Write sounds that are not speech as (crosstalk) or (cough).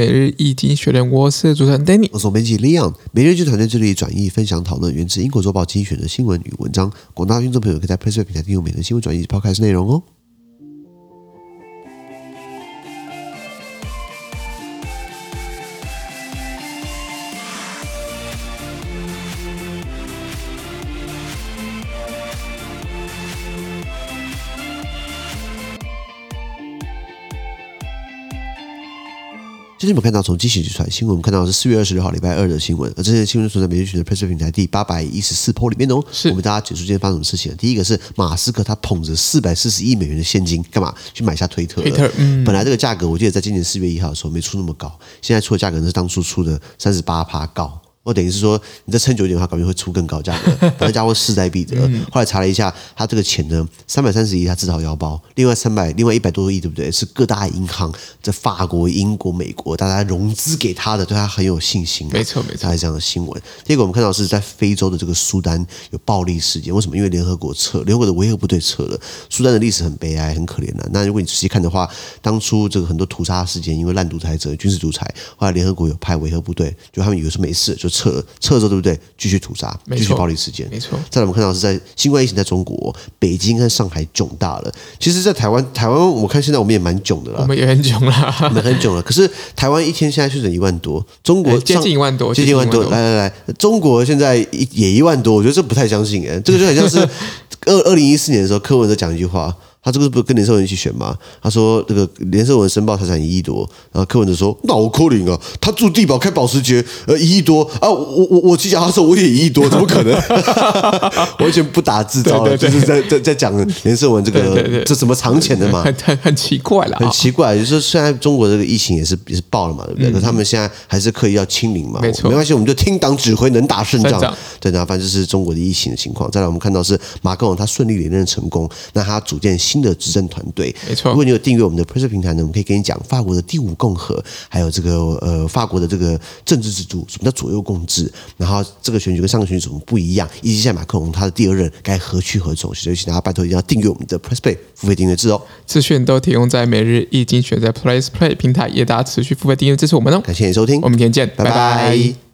每日一经济学人，我是主持人 Danny，我是编辑 Leon。每日一经团队致力转译、分享、讨论源自英国周报精选的新闻与文章。广大听众朋友可以在 p r e s s 平台订阅每日新闻转译及 Podcast 内容哦。最近我们看到从机器出来新闻，我们看到是四月二十六号礼拜二的新闻，而这些新闻存在每日群的 PressPlay 平台第八百一十四 po 里面哦。是我们大家解说今天发生什么事情。第一个是马斯克他捧着四百四十亿美元的现金干嘛去买下推特？推特，嗯，本来这个价格我记得在今年四月一号的时候没出那么高，现在出的价格是当初出的三十八趴高。我等于是说，你再撑久一点的话，搞不定会出更高价格，反正家伙势在必得。后来查了一下，他这个钱呢，三百三十亿他自掏腰包，另外三百，另外一百多亿，对不对？是各大银行在法国、英国、美国大家融资给他的，对他很有信心。没错，没错，还是这样的新闻。第二个，我们看到是在非洲的这个苏丹有暴力事件，为什么？因为联合国撤，联合国的维和部队撤了。苏丹的历史很悲哀，很可怜的、啊。那如果你仔细看的话，当初这个很多屠杀事件，因为烂独裁者、军事独裁，后来联合国有派维和部队，就他们以为是没事，就撤了，撤走。对不对？继续屠杀，继续暴力事件。没错。再来，我们看到是在新冠疫情在中国北京跟上海囧大了。其实，在台湾，台湾我看现在我们也蛮囧的了。我们也很囧了，我们很囧了。可是台湾一天现在确诊一万多，中国接近一万多，接近一万多。来来来，中国现在也一万多，我觉得这不太相信哎，这个就很像是 (laughs) 二二零一四年的时候，柯文哲讲一句话。他这个不是跟连胜文一起选吗？他说这个连胜文申报财产一亿多，然后柯文哲说：“那我扣零啊，他住地堡开保时捷，呃，一亿多啊，我我我骑脚踏车我也一亿多，怎么可能？(laughs) 完全不打自招了，就是在在在讲连胜文这个这什么藏钱的嘛，(laughs) 很很很奇怪了，很奇怪。就是虽然中国这个疫情也是也是爆了嘛，对不对？他们现在还是刻意要清零嘛，没错，没关系，我们就听党指挥，能打胜仗。对，然后反正就是中国的疫情的情况。再来，我们看到是马克龙他顺利连任成功，那他组建新的执政团队。没错。如果你有订阅我们的 PressPlay 平台呢，我们可以跟你讲法国的第五共和，还有这个呃法国的这个政治制度，什么叫左右共治，然后这个选举跟上个选举怎么不一样，以及现在马克龙他的第二任该何去何从，所以请大家拜托一定要订阅我们的 PressPlay 付费订阅制哦。资讯都提供在每日一经选在 PressPlay 平台，也大家持续付费订阅支持我们哦。感谢你收听，我们明天见，拜拜。拜拜。